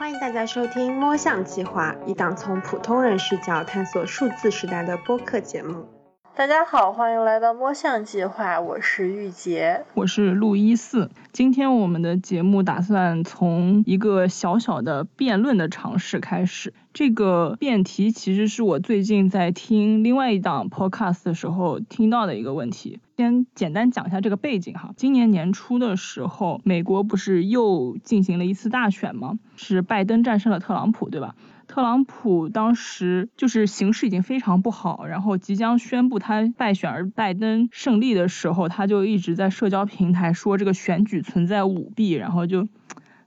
欢迎大家收听摸象计划，一档从普通人视角探索数字时代的播客节目。大家好，欢迎来到摸象计划，我是玉洁，我是陆一四。今天我们的节目打算从一个小小的辩论的尝试开始。这个辩题其实是我最近在听另外一档 podcast 的时候听到的一个问题。先简单讲一下这个背景哈。今年年初的时候，美国不是又进行了一次大选吗？是拜登战胜了特朗普，对吧？特朗普当时就是形势已经非常不好，然后即将宣布他败选而拜登胜利的时候，他就一直在社交平台说这个选举存在舞弊，然后就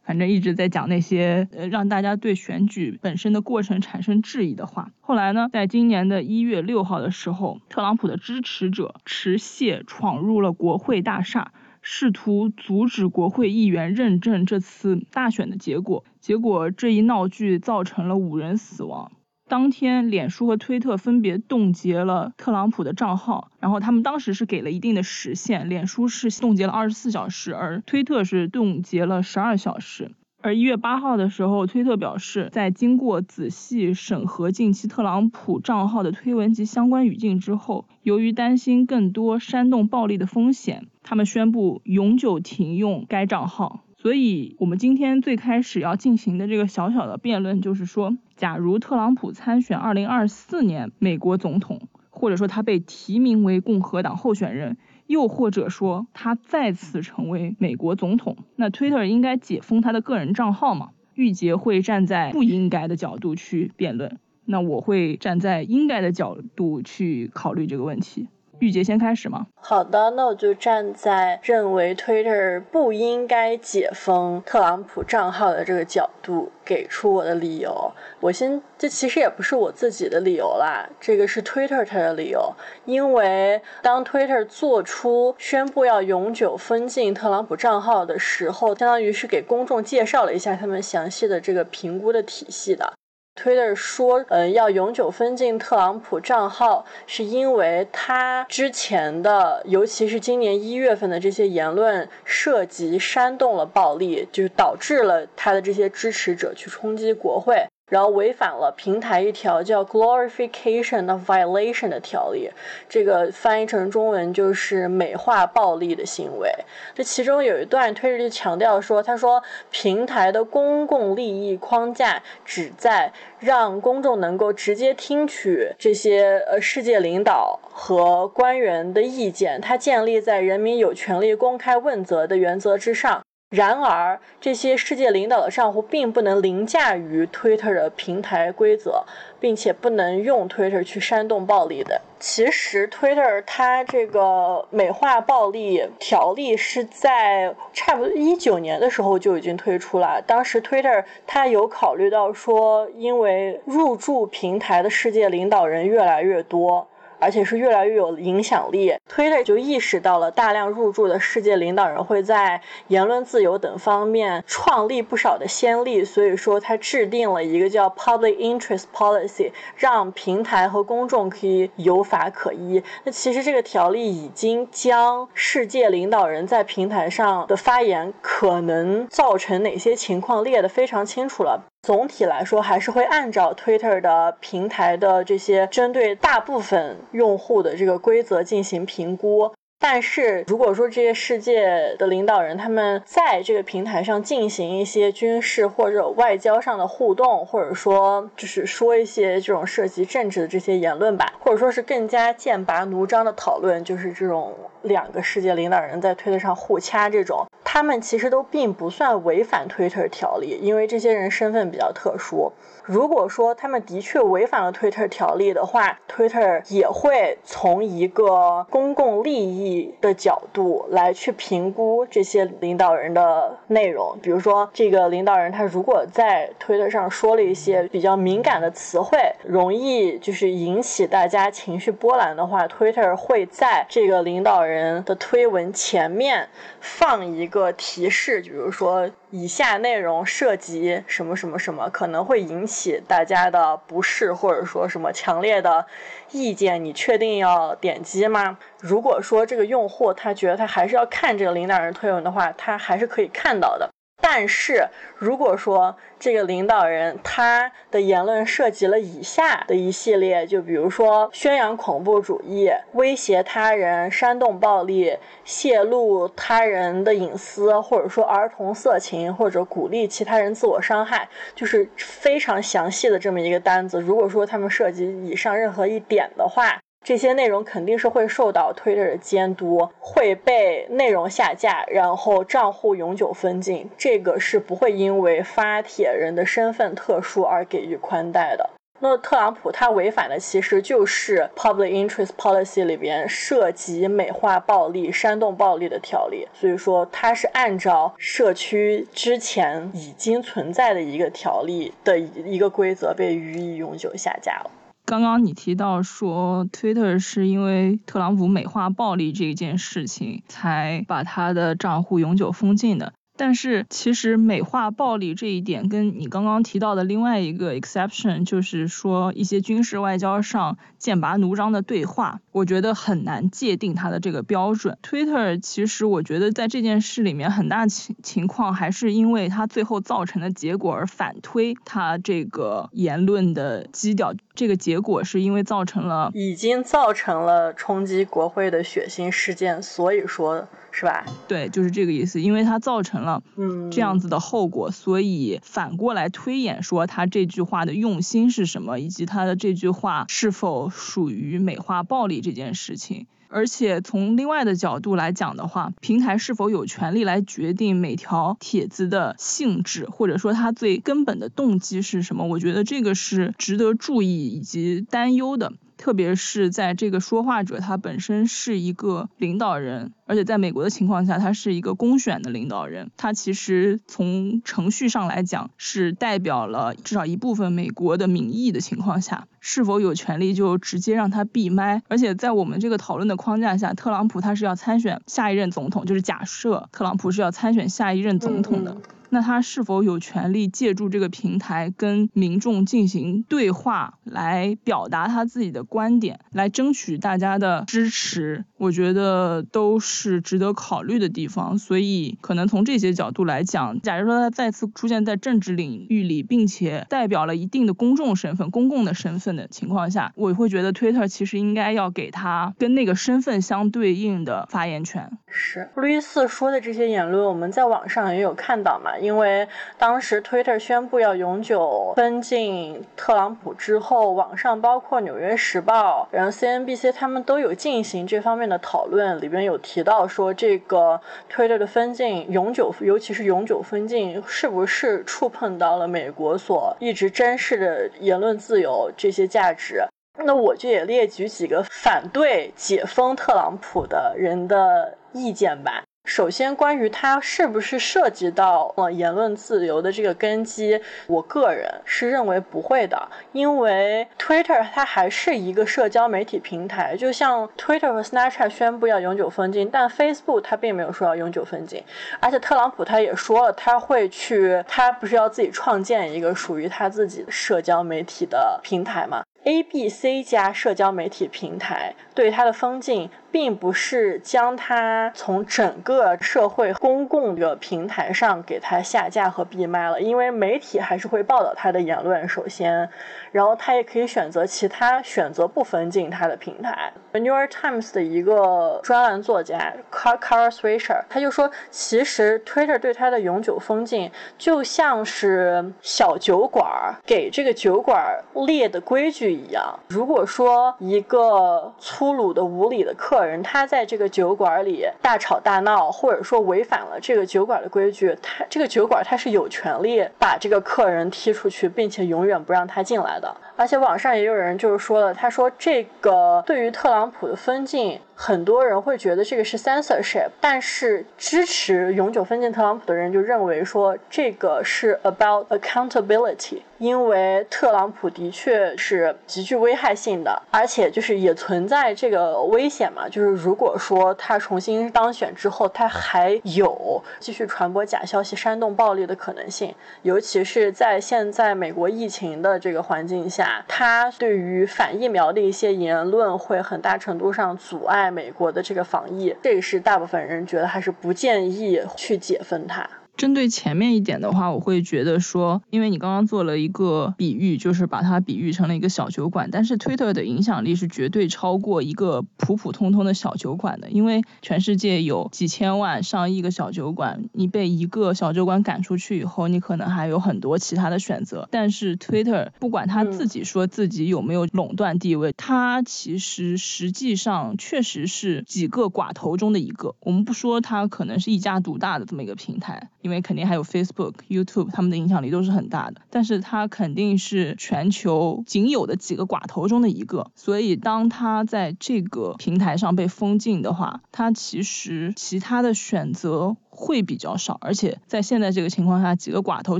反正一直在讲那些呃让大家对选举本身的过程产生质疑的话。后来呢，在今年的一月六号的时候，特朗普的支持者持械闯入了国会大厦。试图阻止国会议员认证这次大选的结果，结果这一闹剧造成了五人死亡。当天，脸书和推特分别冻结了特朗普的账号，然后他们当时是给了一定的时限，脸书是冻结了二十四小时，而推特是冻结了十二小时。而一月八号的时候，推特表示，在经过仔细审核近期特朗普账号的推文及相关语境之后，由于担心更多煽动暴力的风险，他们宣布永久停用该账号。所以，我们今天最开始要进行的这个小小的辩论，就是说，假如特朗普参选二零二四年美国总统，或者说他被提名为共和党候选人。又或者说他再次成为美国总统，那 Twitter 应该解封他的个人账号吗？玉洁会站在不应该的角度去辩论，那我会站在应该的角度去考虑这个问题。玉洁先开始吗？好的，那我就站在认为 Twitter 不应该解封特朗普账号的这个角度，给出我的理由。我先，这其实也不是我自己的理由啦，这个是 Twitter 它的理由。因为当 Twitter 做出宣布要永久封禁特朗普账号的时候，相当于是给公众介绍了一下他们详细的这个评估的体系的。Twitter 说，呃，要永久封禁特朗普账号，是因为他之前的，尤其是今年一月份的这些言论涉及煽动了暴力，就是导致了他的这些支持者去冲击国会。然后违反了平台一条叫 glorification of violation 的条例，这个翻译成中文就是美化暴力的行为。这其中有一段推着就强调说，他说平台的公共利益框架旨在让公众能够直接听取这些呃世界领导和官员的意见，它建立在人民有权利公开问责的原则之上。然而，这些世界领导的账户并不能凌驾于 Twitter 的平台规则，并且不能用 Twitter 去煽动暴力的。其实，Twitter 它这个美化暴力条例是在差不多一九年的时候就已经推出了。当时 Twitter 它有考虑到说，因为入驻平台的世界领导人越来越多。而且是越来越有影响力，Twitter 就意识到了大量入驻的世界领导人会在言论自由等方面创立不少的先例，所以说它制定了一个叫 Public Interest Policy，让平台和公众可以有法可依。那其实这个条例已经将世界领导人在平台上的发言可能造成哪些情况列得非常清楚了。总体来说，还是会按照 Twitter 的平台的这些针对大部分用户的这个规则进行评估。但是，如果说这些世界的领导人他们在这个平台上进行一些军事或者外交上的互动，或者说就是说一些这种涉及政治的这些言论吧，或者说是更加剑拔弩张的讨论，就是这种两个世界领导人在推特上互掐这种。他们其实都并不算违反推特条例，因为这些人身份比较特殊。如果说他们的确违反了推特条例的话推特也会从一个公共利益的角度来去评估这些领导人的内容。比如说，这个领导人他如果在推特上说了一些比较敏感的词汇，容易就是引起大家情绪波澜的话推特会在这个领导人人的推文前面放一个提示，比如说。以下内容涉及什么什么什么，可能会引起大家的不适，或者说什么强烈的意见，你确定要点击吗？如果说这个用户他觉得他还是要看这个领导人推文的话，他还是可以看到的。但是如果说这个领导人他的言论涉及了以下的一系列，就比如说宣扬恐怖主义、威胁他人、煽动暴力、泄露他人的隐私，或者说儿童色情，或者鼓励其他人自我伤害，就是非常详细的这么一个单子。如果说他们涉及以上任何一点的话，这些内容肯定是会受到 Twitter 的监督，会被内容下架，然后账户永久封禁。这个是不会因为发帖人的身份特殊而给予宽待的。那特朗普他违反的其实就是 Public Interest Policy 里边涉及美化暴力、煽动暴力的条例，所以说他是按照社区之前已经存在的一个条例的一个规则被予以永久下架了。刚刚你提到说，Twitter 是因为特朗普美化暴力这件事情，才把他的账户永久封禁的。但是其实美化暴力这一点，跟你刚刚提到的另外一个 exception，就是说一些军事外交上剑拔弩张的对话，我觉得很难界定它的这个标准。Twitter 其实我觉得在这件事里面，很大情情况还是因为它最后造成的结果而反推它这个言论的基调。这个结果是因为造成了已经造成了冲击国会的血腥事件，所以说。是吧？对，就是这个意思，因为它造成了嗯这样子的后果，所以反过来推演说他这句话的用心是什么，以及他的这句话是否属于美化暴力这件事情。而且从另外的角度来讲的话，平台是否有权利来决定每条帖子的性质，或者说它最根本的动机是什么？我觉得这个是值得注意以及担忧的。特别是在这个说话者他本身是一个领导人，而且在美国的情况下，他是一个公选的领导人，他其实从程序上来讲是代表了至少一部分美国的民意的情况下，是否有权利就直接让他闭麦？而且在我们这个讨论的框架下，特朗普他是要参选下一任总统，就是假设特朗普是要参选下一任总统的。那他是否有权利借助这个平台跟民众进行对话，来表达他自己的观点，来争取大家的支持？我觉得都是值得考虑的地方。所以，可能从这些角度来讲，假如说他再次出现在政治领域里，并且代表了一定的公众身份、公共的身份的情况下，我会觉得 Twitter 其实应该要给他跟那个身份相对应的发言权。是路易斯说的这些言论，我们在网上也有看到嘛？因为当时 Twitter 宣布要永久封禁特朗普之后，网上包括《纽约时报》、然后 CNBC 他们都有进行这方面的讨论，里边有提到说这个 Twitter 的封禁永久，尤其是永久封禁，是不是触碰到了美国所一直珍视的言论自由这些价值？那我就也列举几个反对解封特朗普的人的意见吧。首先，关于它是不是涉及到呃言论自由的这个根基，我个人是认为不会的，因为 Twitter 它还是一个社交媒体平台，就像 Twitter 和 Snapchat 宣布要永久封禁，但 Facebook 它并没有说要永久封禁，而且特朗普他也说了，他会去，他不是要自己创建一个属于他自己的社交媒体的平台吗？A、B、C 加社交媒体平台对它的封禁，并不是将它从整个社会公共的平台上给它下架和闭麦了，因为媒体还是会报道它的言论。首先。然后他也可以选择其他选择不封禁他的平台。《New York Times》的一个专栏作家 Car Car Swisher，他就说，其实 Twitter 对他的永久封禁就像是小酒馆给这个酒馆列的规矩一样。如果说一个粗鲁的、无理的客人他在这个酒馆里大吵大闹，或者说违反了这个酒馆的规矩，他这个酒馆他是有权利把这个客人踢出去，并且永远不让他进来的。而且网上也有人就是说了，他说这个对于特朗普的封禁。很多人会觉得这个是 censorship，但是支持永久封禁特朗普的人就认为说这个是 about accountability，因为特朗普的确是极具危害性的，而且就是也存在这个危险嘛，就是如果说他重新当选之后，他还有继续传播假消息、煽动暴力的可能性，尤其是在现在美国疫情的这个环境下，他对于反疫苗的一些言论会很大程度上阻碍。美国的这个防疫，这个是大部分人觉得还是不建议去解封它。针对前面一点的话，我会觉得说，因为你刚刚做了一个比喻，就是把它比喻成了一个小酒馆，但是 Twitter 的影响力是绝对超过一个普普通通的小酒馆的，因为全世界有几千万、上亿个小酒馆，你被一个小酒馆赶出去以后，你可能还有很多其他的选择。但是 Twitter 不管他自己说自己有没有垄断地位，它其实实际上确实是几个寡头中的一个。我们不说它可能是一家独大的这么一个平台。因为肯定还有 Facebook、YouTube，他们的影响力都是很大的，但是它肯定是全球仅有的几个寡头中的一个，所以当它在这个平台上被封禁的话，它其实其他的选择会比较少，而且在现在这个情况下，几个寡头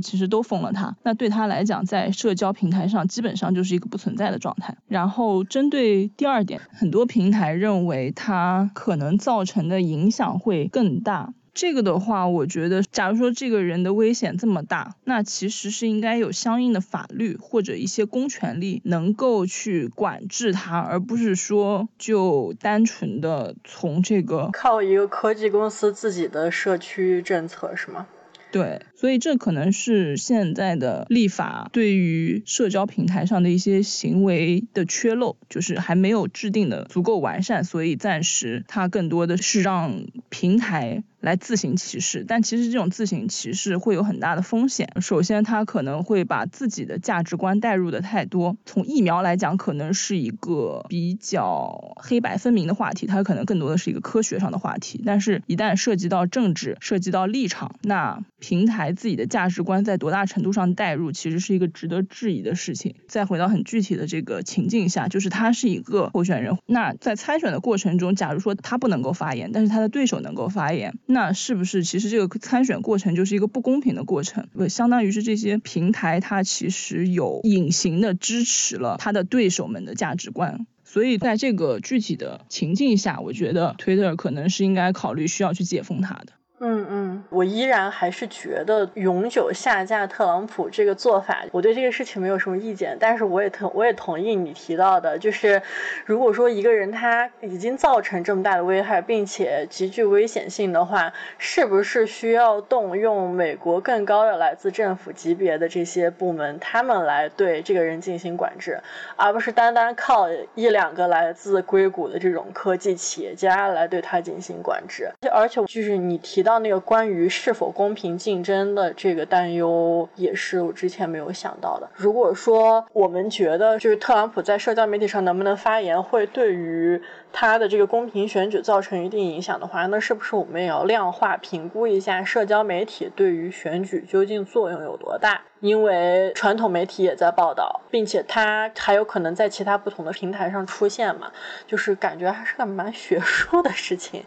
其实都封了它，那对它来讲，在社交平台上基本上就是一个不存在的状态。然后针对第二点，很多平台认为它可能造成的影响会更大。这个的话，我觉得，假如说这个人的危险这么大，那其实是应该有相应的法律或者一些公权力能够去管制他，而不是说就单纯的从这个靠一个科技公司自己的社区政策是吗？对，所以这可能是现在的立法对于社交平台上的一些行为的缺漏，就是还没有制定的足够完善，所以暂时它更多的是让平台。来自行歧视，但其实这种自行歧视会有很大的风险。首先，他可能会把自己的价值观带入的太多。从疫苗来讲，可能是一个比较黑白分明的话题，它可能更多的是一个科学上的话题。但是，一旦涉及到政治，涉及到立场，那平台自己的价值观在多大程度上带入，其实是一个值得质疑的事情。再回到很具体的这个情境下，就是他是一个候选人，那在参选的过程中，假如说他不能够发言，但是他的对手能够发言。那是不是其实这个参选过程就是一个不公平的过程？不，相当于是这些平台它其实有隐形的支持了他的对手们的价值观，所以在这个具体的情境下，我觉得 Twitter 可能是应该考虑需要去解封它的。嗯嗯，我依然还是觉得永久下架特朗普这个做法，我对这个事情没有什么意见。但是我也同我也同意你提到的，就是如果说一个人他已经造成这么大的危害，并且极具危险性的话，是不是需要动用美国更高的来自政府级别的这些部门，他们来对这个人进行管制，而不是单单靠一两个来自硅谷的这种科技企业家来对他进行管制？而且就是你提到。那个关于是否公平竞争的这个担忧，也是我之前没有想到的。如果说我们觉得就是特朗普在社交媒体上能不能发言，会对于他的这个公平选举造成一定影响的话，那是不是我们也要量化评估一下社交媒体对于选举究竟作用有多大？因为传统媒体也在报道，并且它还有可能在其他不同的平台上出现嘛，就是感觉还是个蛮学术的事情。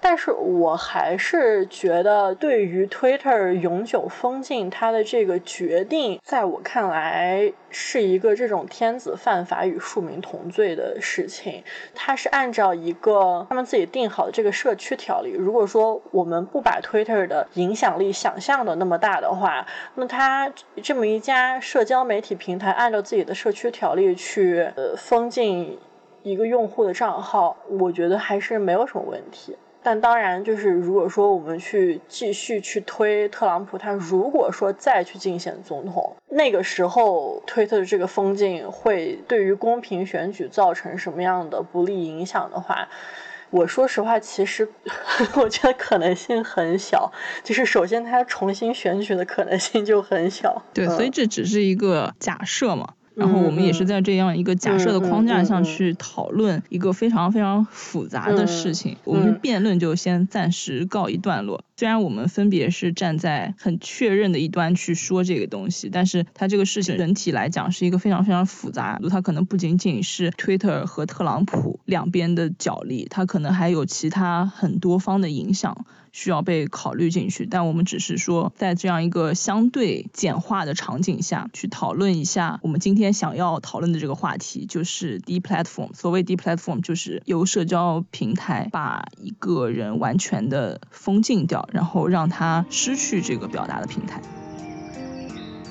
但是我还是觉得，对于 Twitter 永久封禁它的这个决定，在我看来是一个这种天子犯法与庶民同罪的事情。它是按按照一个他们自己定好的这个社区条例。如果说我们不把 Twitter 的影响力想象的那么大的话，那他这么一家社交媒体平台按照自己的社区条例去呃封禁一个用户的账号，我觉得还是没有什么问题。但当然，就是如果说我们去继续去推特朗普，他如果说再去竞选总统，那个时候推特的这个封禁会对于公平选举造成什么样的不利影响的话，我说实话，其实 我觉得可能性很小。就是首先他重新选举的可能性就很小。对，所以这只是一个假设嘛。然后我们也是在这样一个假设的框架上去讨论一个非常非常复杂的事情，我们辩论就先暂时告一段落。虽然我们分别是站在很确认的一端去说这个东西，但是它这个事情整体来讲是一个非常非常复杂，它可能不仅仅是 Twitter 和特朗普两边的角力，它可能还有其他很多方的影响。需要被考虑进去，但我们只是说，在这样一个相对简化的场景下去讨论一下我们今天想要讨论的这个话题，就是 D platform。所谓 D platform，就是由社交平台把一个人完全的封禁掉，然后让他失去这个表达的平台。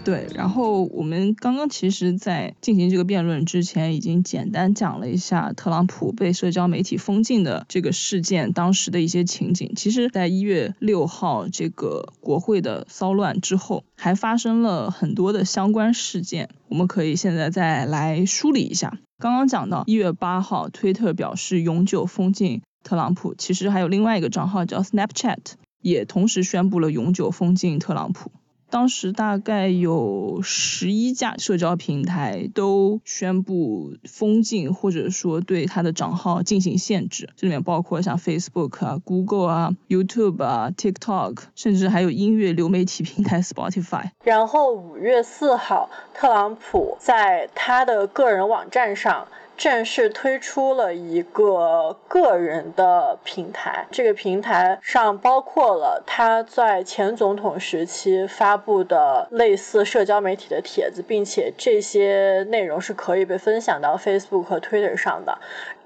对，然后我们刚刚其实，在进行这个辩论之前，已经简单讲了一下特朗普被社交媒体封禁的这个事件当时的一些情景。其实，在一月六号这个国会的骚乱之后，还发生了很多的相关事件，我们可以现在再来梳理一下。刚刚讲到一月八号，推特表示永久封禁特朗普，其实还有另外一个账号叫 Snapchat，也同时宣布了永久封禁特朗普。当时大概有十一家社交平台都宣布封禁，或者说对他的账号进行限制。这里面包括像 Facebook 啊、Google 啊、YouTube 啊、TikTok，甚至还有音乐流媒体平台 Spotify。然后五月四号，特朗普在他的个人网站上。正式推出了一个个人的平台，这个平台上包括了他在前总统时期发布的类似社交媒体的帖子，并且这些内容是可以被分享到 Facebook 和 Twitter 上的，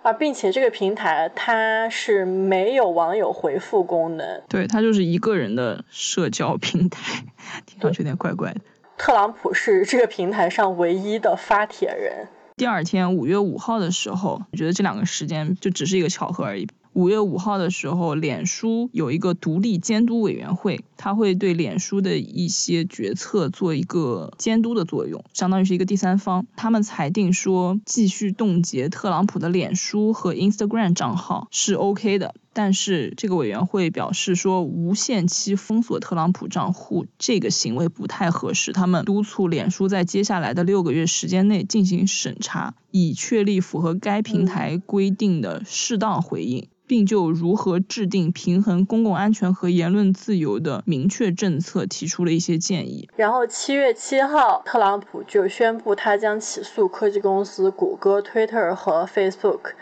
啊，并且这个平台它是没有网友回复功能，对，它就是一个人的社交平台，听上去有点怪怪的。特朗普是这个平台上唯一的发帖人。第二天五月五号的时候，我觉得这两个时间就只是一个巧合而已。五月五号的时候，脸书有一个独立监督委员会，他会对脸书的一些决策做一个监督的作用，相当于是一个第三方。他们裁定说，继续冻结特朗普的脸书和 Instagram 账号是 OK 的。但是这个委员会表示说，无限期封锁特朗普账户这个行为不太合适。他们督促脸书在接下来的六个月时间内进行审查，以确立符合该平台规定的适当回应，并就如何制定平衡公共安全和言论自由的明确政策提出了一些建议。然后七月七号，特朗普就宣布他将起诉科技公司谷歌、Twitter 和 Facebook。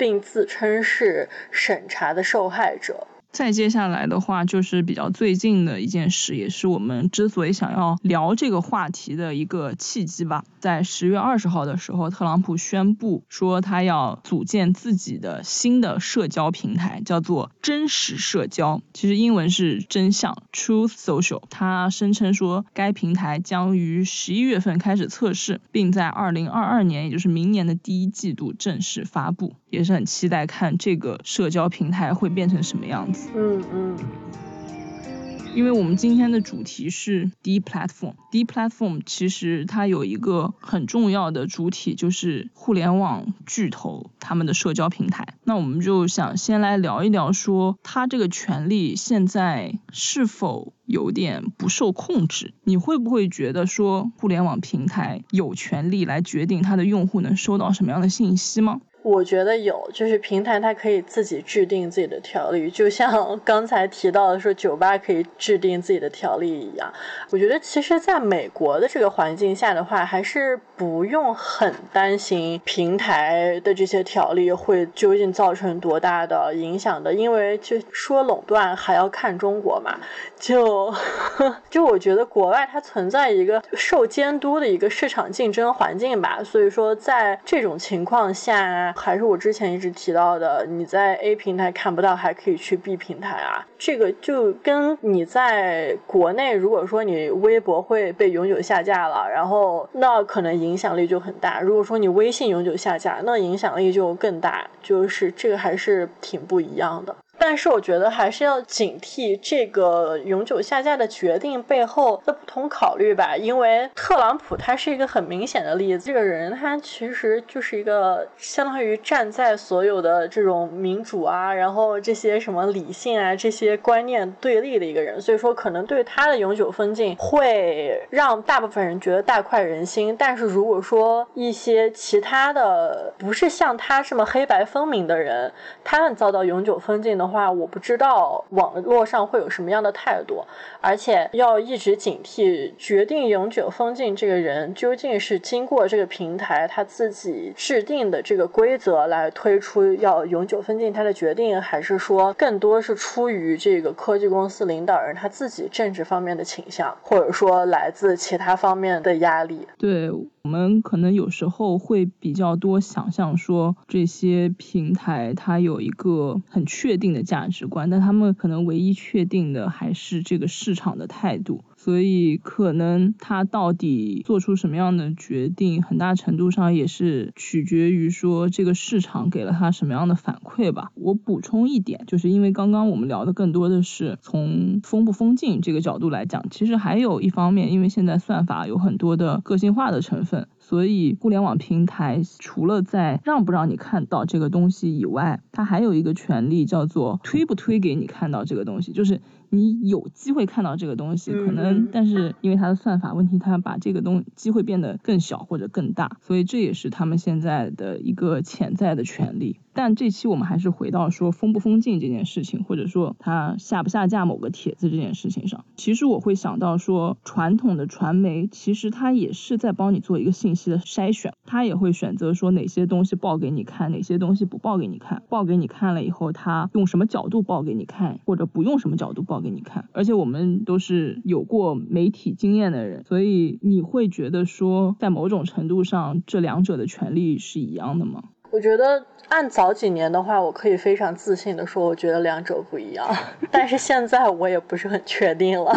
并自称是审查的受害者。再接下来的话，就是比较最近的一件事，也是我们之所以想要聊这个话题的一个契机吧。在十月二十号的时候，特朗普宣布说他要组建自己的新的社交平台，叫做真实社交，其实英文是真相 （Truth Social）。他声称说，该平台将于十一月份开始测试，并在二零二二年，也就是明年的第一季度正式发布。也是很期待看这个社交平台会变成什么样子。嗯嗯。因为我们今天的主题是 D platform，D platform 其实它有一个很重要的主体，就是互联网巨头他们的社交平台。那我们就想先来聊一聊，说它这个权利现在是否有点不受控制？你会不会觉得说互联网平台有权利来决定它的用户能收到什么样的信息吗？我觉得有，就是平台它可以自己制定自己的条例，就像 刚才提到的说酒吧可以制定自己的条例一样。我觉得其实在美国的这个环境下的话，还是不用很担心平台的这些条例会究竟造成多大的影响的，因为就说垄断还要看中国嘛。就 就我觉得国外它存在一个受监督的一个市场竞争环境吧，所以说在这种情况下。还是我之前一直提到的，你在 A 平台看不到，还可以去 B 平台啊。这个就跟你在国内，如果说你微博会被永久下架了，然后那可能影响力就很大。如果说你微信永久下架，那影响力就更大。就是这个还是挺不一样的。但是我觉得还是要警惕这个永久下架的决定背后的不同考虑吧，因为特朗普他是一个很明显的例子，这个人他其实就是一个相当于站在所有的这种民主啊，然后这些什么理性啊这些观念对立的一个人，所以说可能对他的永久封禁会让大部分人觉得大快人心，但是如果说一些其他的不是像他这么黑白分明的人，他们遭到永久封禁的。话话我不知道网络上会有什么样的态度，而且要一直警惕决定永久封禁这个人究竟是经过这个平台他自己制定的这个规则来推出要永久封禁他的决定，还是说更多是出于这个科技公司领导人他自己政治方面的倾向，或者说来自其他方面的压力？对。我们可能有时候会比较多想象说这些平台它有一个很确定的价值观，但他们可能唯一确定的还是这个市场的态度。所以可能他到底做出什么样的决定，很大程度上也是取决于说这个市场给了他什么样的反馈吧。我补充一点，就是因为刚刚我们聊的更多的是从封不封禁这个角度来讲，其实还有一方面，因为现在算法有很多的个性化的成分。所以，互联网平台除了在让不让你看到这个东西以外，它还有一个权利叫做推不推给你看到这个东西，就是你有机会看到这个东西，可能，但是因为它的算法问题，它把这个东机会变得更小或者更大，所以这也是他们现在的一个潜在的权利。但这期我们还是回到说封不封禁这件事情，或者说它下不下架某个帖子这件事情上。其实我会想到说，传统的传媒其实它也是在帮你做一个信息的筛选，它也会选择说哪些东西报给你看，哪些东西不报给你看。报给你看了以后，它用什么角度报给你看，或者不用什么角度报给你看。而且我们都是有过媒体经验的人，所以你会觉得说，在某种程度上，这两者的权利是一样的吗？我觉得。按早几年的话，我可以非常自信的说，我觉得两者不一样。但是现在我也不是很确定了。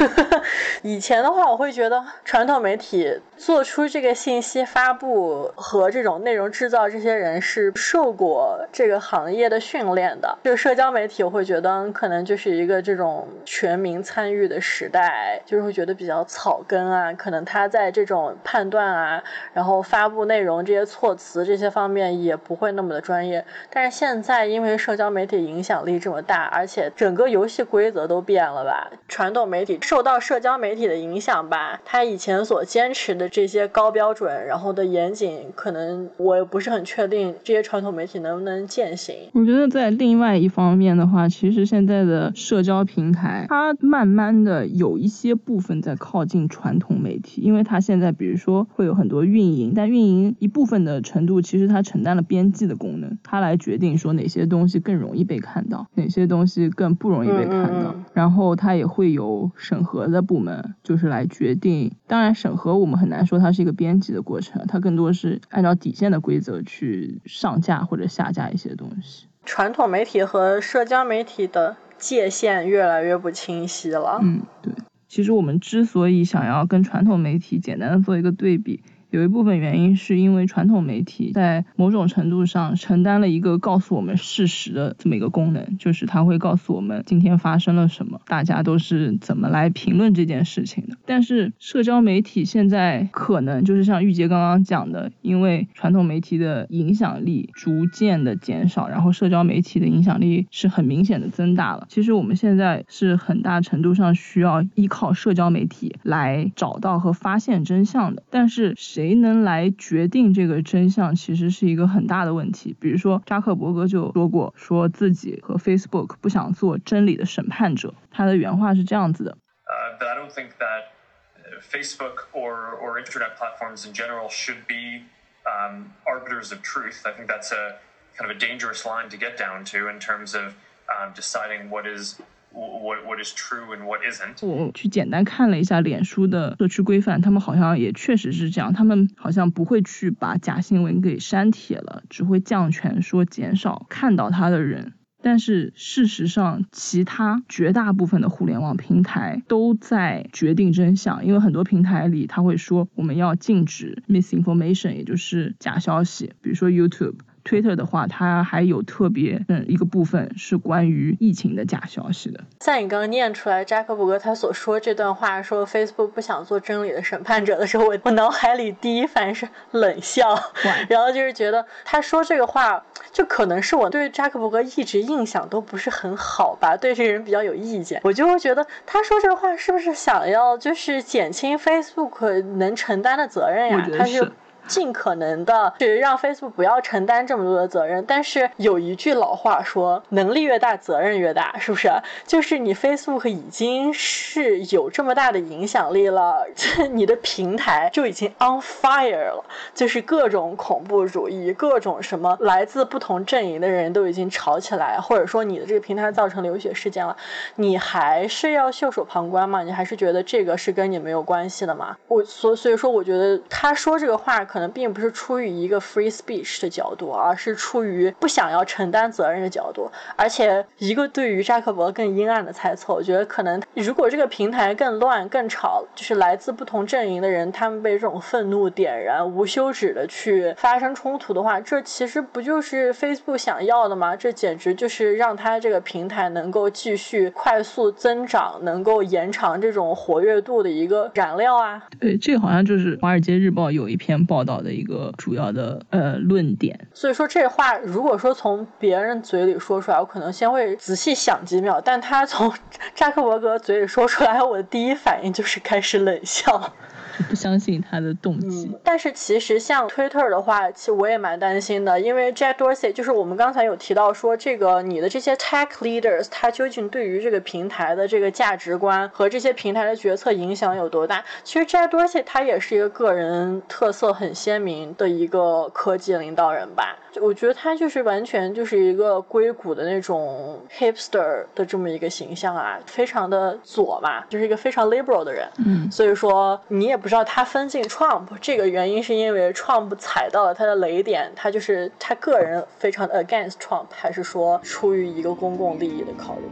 以前的话，我会觉得传统媒体做出这个信息发布和这种内容制造，这些人是受过这个行业的训练的。就社交媒体，我会觉得可能就是一个这种全民参与的时代，就是会觉得比较草根啊。可能他在这种判断啊，然后发布内容这些措辞这些方方面也不会。会那么的专业，但是现在因为社交媒体影响力这么大，而且整个游戏规则都变了吧？传统媒体受到社交媒体的影响吧，他以前所坚持的这些高标准，然后的严谨，可能我也不是很确定这些传统媒体能不能践行。我觉得在另外一方面的话，其实现在的社交平台，它慢慢的有一些部分在靠近传统媒体，因为它现在比如说会有很多运营，但运营一部分的程度，其实它承担了编。辑的功能，它来决定说哪些东西更容易被看到，哪些东西更不容易被看到。然后它也会有审核的部门，就是来决定。当然，审核我们很难说它是一个编辑的过程，它更多是按照底线的规则去上架或者下架一些东西。传统媒体和社交媒体的界限越来越不清晰了。嗯，对。其实我们之所以想要跟传统媒体简单的做一个对比。有一部分原因是因为传统媒体在某种程度上承担了一个告诉我们事实的这么一个功能，就是它会告诉我们今天发生了什么，大家都是怎么来评论这件事情的。但是社交媒体现在可能就是像玉洁刚刚讲的，因为传统媒体的影响力逐渐的减少，然后社交媒体的影响力是很明显的增大了。其实我们现在是很大程度上需要依靠社交媒体来找到和发现真相的，但是。谁能来决定这个真相，其实是一个很大的问题。比如说，扎克伯格就说过，说自己和 Facebook 不想做真理的审判者。他的原话是这样子的 I don't think that Facebook or or internet platforms in general should be um arbiters of truth. I think that's a kind of a dangerous line to get down to in terms of deciding what is what what is true and what isn't。我去简单看了一下脸书的社区规范，他们好像也确实是这样，他们好像不会去把假新闻给删帖了，只会降权说减少看到它的人。但是事实上，其他绝大部分的互联网平台都在决定真相，因为很多平台里他会说我们要禁止 misinformation，也就是假消息，比如说 YouTube。Twitter 的话，它还有特别嗯一个部分是关于疫情的假消息的。在你刚刚念出来扎克伯格他所说这段话，说 Facebook 不想做真理的审判者的时候，我我脑海里第一反应是冷笑，然后就是觉得他说这个话，就可能是我对扎克伯格一直印象都不是很好吧，对这个人比较有意见，我就会觉得他说这个话是不是想要就是减轻 Facebook 能承担的责任呀？他是。尽可能的去让 Facebook 不要承担这么多的责任，但是有一句老话说，能力越大，责任越大，是不是？就是你 Facebook 已经是有这么大的影响力了，你的平台就已经 on fire 了，就是各种恐怖主义，各种什么来自不同阵营的人都已经吵起来，或者说你的这个平台造成流血事件了，你还是要袖手旁观吗？你还是觉得这个是跟你没有关系的吗？我所所以说，我觉得他说这个话。可能并不是出于一个 free speech 的角度，而是出于不想要承担责任的角度。而且，一个对于扎克伯更阴暗的猜测，我觉得可能如果这个平台更乱、更吵，就是来自不同阵营的人，他们被这种愤怒点燃，无休止的去发生冲突的话，这其实不就是 Facebook 想要的吗？这简直就是让他这个平台能够继续快速增长，能够延长这种活跃度的一个燃料啊！对，这好像就是《华尔街日报》有一篇报到的一个主要的呃论点。所以说这话，如果说从别人嘴里说出来，我可能先会仔细想几秒；但他从扎克伯格嘴里说出来，我的第一反应就是开始冷笑。不相信他的动机，但是其实像 Twitter 的话，其实我也蛮担心的，因为 Jack Dorsey 就是我们刚才有提到说，这个你的这些 tech leaders，他究竟对于这个平台的这个价值观和这些平台的决策影响有多大？其实 Jack Dorsey 他也是一个个人特色很鲜明的一个科技领导人吧。我觉得他就是完全就是一个硅谷的那种 hipster 的这么一个形象啊，非常的左嘛，就是一个非常 liberal 的人。嗯，所以说你也不不知道他分进 Trump 这个原因是因为 Trump 踩到了他的雷点，他就是他个人非常 against Trump，还是说出于一个公共利益的考虑？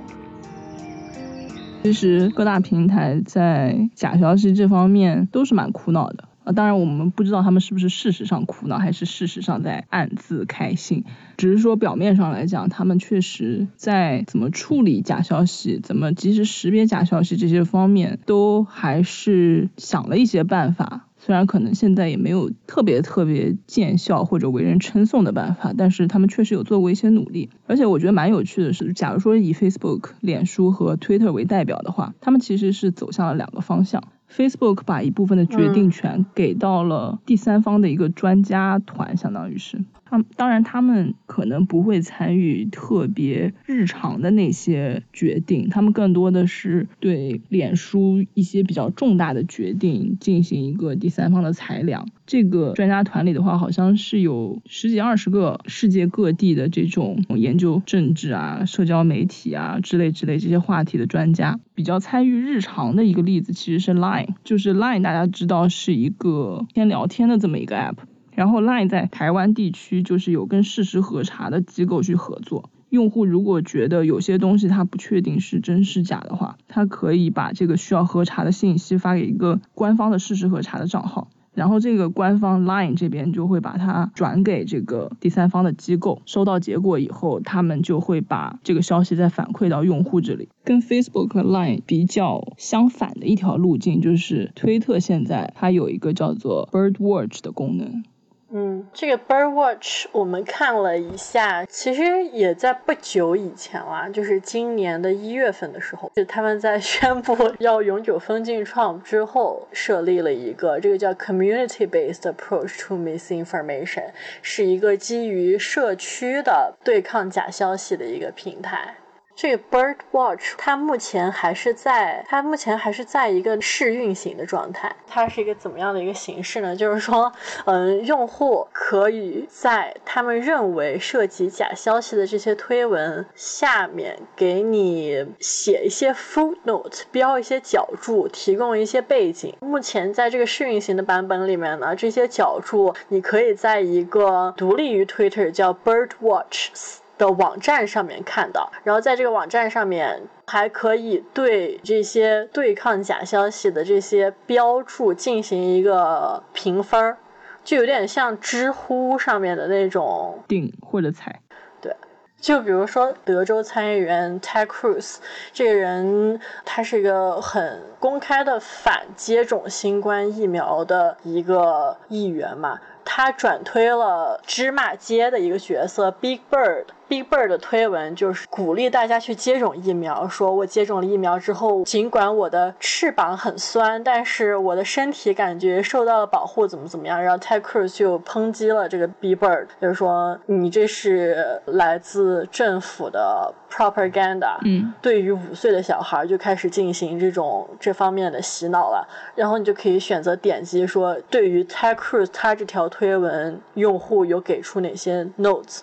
其实各大平台在假消息这方面都是蛮苦恼的。啊，当然我们不知道他们是不是事实上苦恼，还是事实上在暗自开心。只是说表面上来讲，他们确实在怎么处理假消息、怎么及时识别假消息这些方面，都还是想了一些办法。虽然可能现在也没有特别特别见效或者为人称颂的办法，但是他们确实有做过一些努力。而且我觉得蛮有趣的是，假如说以 Facebook、脸书和 Twitter 为代表的话，他们其实是走向了两个方向。Facebook 把一部分的决定权给到了第三方的一个专家团，相当于是他们。当然，他们可能不会参与特别日常的那些决定，他们更多的是对脸书一些比较重大的决定进行一个第三方的裁量。这个专家团里的话，好像是有十几二十个世界各地的这种研究政治啊、社交媒体啊之类之类这些话题的专家，比较参与日常的一个例子其实是 Line，就是 Line 大家知道是一个偏聊天的这么一个 app，然后 Line 在台湾地区就是有跟事实核查的机构去合作，用户如果觉得有些东西他不确定是真是假的话，他可以把这个需要核查的信息发给一个官方的事实核查的账号。然后这个官方 Line 这边就会把它转给这个第三方的机构，收到结果以后，他们就会把这个消息再反馈到用户这里。跟 Facebook、Line 比较相反的一条路径就是推特现在它有一个叫做 Bird Watch 的功能。嗯，这个 Bird Watch 我们看了一下，其实也在不久以前啦，就是今年的一月份的时候，就他们在宣布要永久封禁 Trump 之后，设立了一个这个叫 Community-based approach to misinformation，是一个基于社区的对抗假消息的一个平台。这个 Bird Watch 它目前还是在它目前还是在一个试运行的状态。它是一个怎么样的一个形式呢？就是说，嗯，用户可以在他们认为涉及假消息的这些推文下面给你写一些 footnote，标一些脚注，提供一些背景。目前在这个试运行的版本里面呢，这些脚注你可以在一个独立于 Twitter 叫 Bird Watch。的网站上面看到，然后在这个网站上面还可以对这些对抗假消息的这些标注进行一个评分儿，就有点像知乎上面的那种顶或者踩。对，就比如说德州参议员 Ted Cruz 这个人，他是一个很公开的反接种新冠疫苗的一个议员嘛。他转推了芝麻街的一个角色 Big Bird。Big Bird 的推文就是鼓励大家去接种疫苗，说我接种了疫苗之后，尽管我的翅膀很酸，但是我的身体感觉受到了保护，怎么怎么样。然后 Ted Cruz 就抨击了这个 Big Bird，就是说你这是来自政府的 propaganda，嗯，对于五岁的小孩就开始进行这种这方面的洗脑了。然后你就可以选择点击说，对于 Ted Cruz 他这条推文，用户有给出哪些 notes。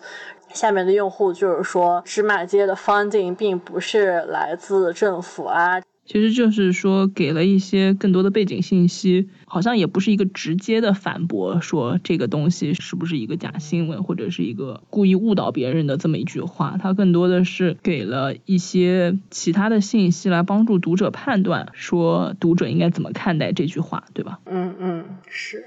下面的用户就是说，芝麻街的 funding 并不是来自政府啊。其实就是说给了一些更多的背景信息，好像也不是一个直接的反驳，说这个东西是不是一个假新闻，或者是一个故意误导别人的这么一句话，它更多的是给了一些其他的信息来帮助读者判断，说读者应该怎么看待这句话，对吧？嗯嗯，是。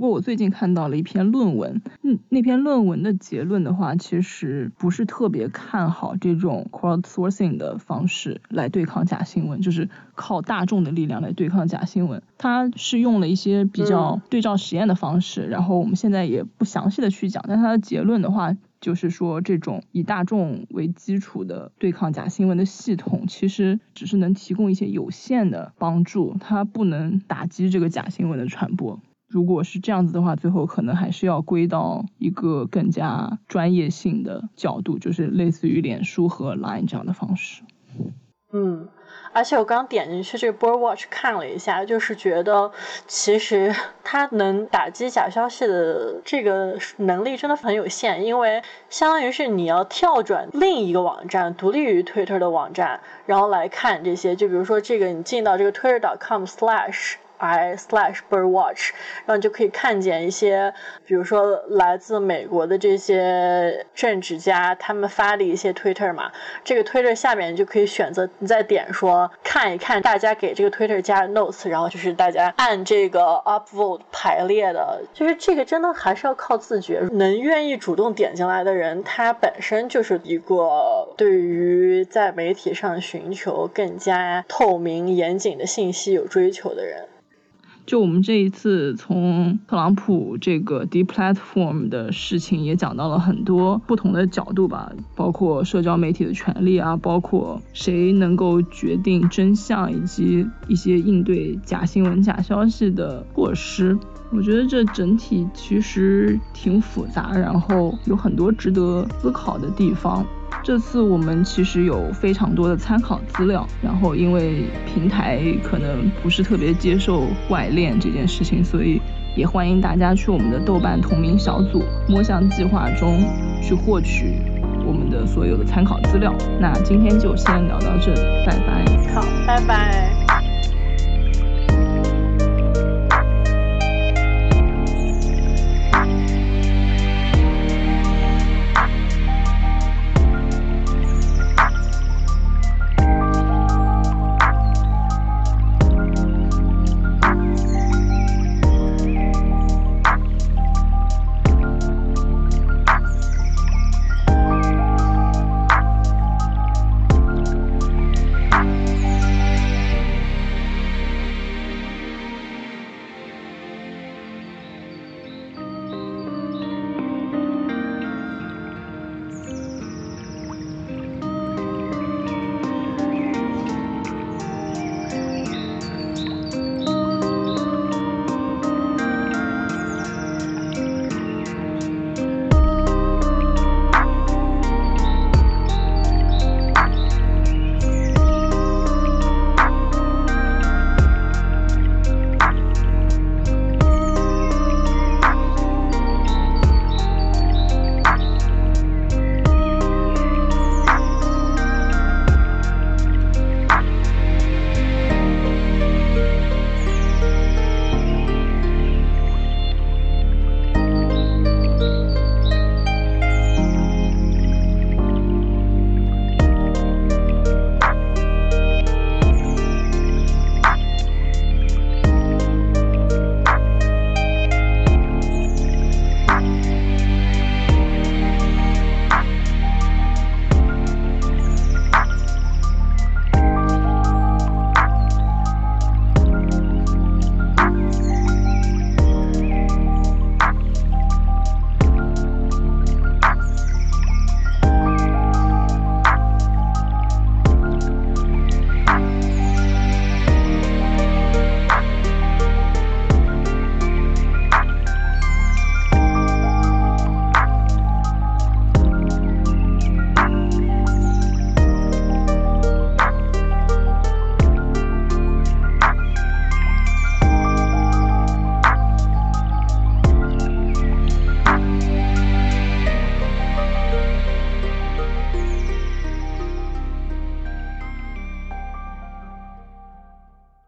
不过我最近看到了一篇论文，嗯，那篇论文的结论的话，其实不是特别看好这种 crowdsourcing 的方式来对抗假新闻，就是靠大众的力量来对抗假新闻。它是用了一些比较对照实验的方式，然后我们现在也不详细的去讲，但它的结论的话，就是说这种以大众为基础的对抗假新闻的系统，其实只是能提供一些有限的帮助，它不能打击这个假新闻的传播。如果是这样子的话，最后可能还是要归到一个更加专业性的角度，就是类似于脸书和 Line 这样的方式。嗯，而且我刚点进去这个 Bird Watch 看了一下，就是觉得其实它能打击假消息的这个能力真的很有限，因为相当于是你要跳转另一个网站，独立于 Twitter 的网站，然后来看这些。就比如说这个，你进到这个 Twitter.com/slash。I slash birdwatch，然后你就可以看见一些，比如说来自美国的这些政治家，他们发的一些 Twitter 嘛。这个 Twitter 下面就可以选择，你再点说看一看大家给这个 Twitter 加 notes，然后就是大家按这个 upvote 排列的。就是这个真的还是要靠自觉，能愿意主动点进来的人，他本身就是一个对于在媒体上寻求更加透明严谨的信息有追求的人。就我们这一次从特朗普这个 deplatform 的事情也讲到了很多不同的角度吧，包括社交媒体的权利啊，包括谁能够决定真相，以及一些应对假新闻、假消息的措施。我觉得这整体其实挺复杂，然后有很多值得思考的地方。这次我们其实有非常多的参考资料，然后因为平台可能不是特别接受外链这件事情，所以也欢迎大家去我们的豆瓣同名小组“摸象计划”中去获取我们的所有的参考资料。那今天就先聊到这里，拜拜。好，拜拜。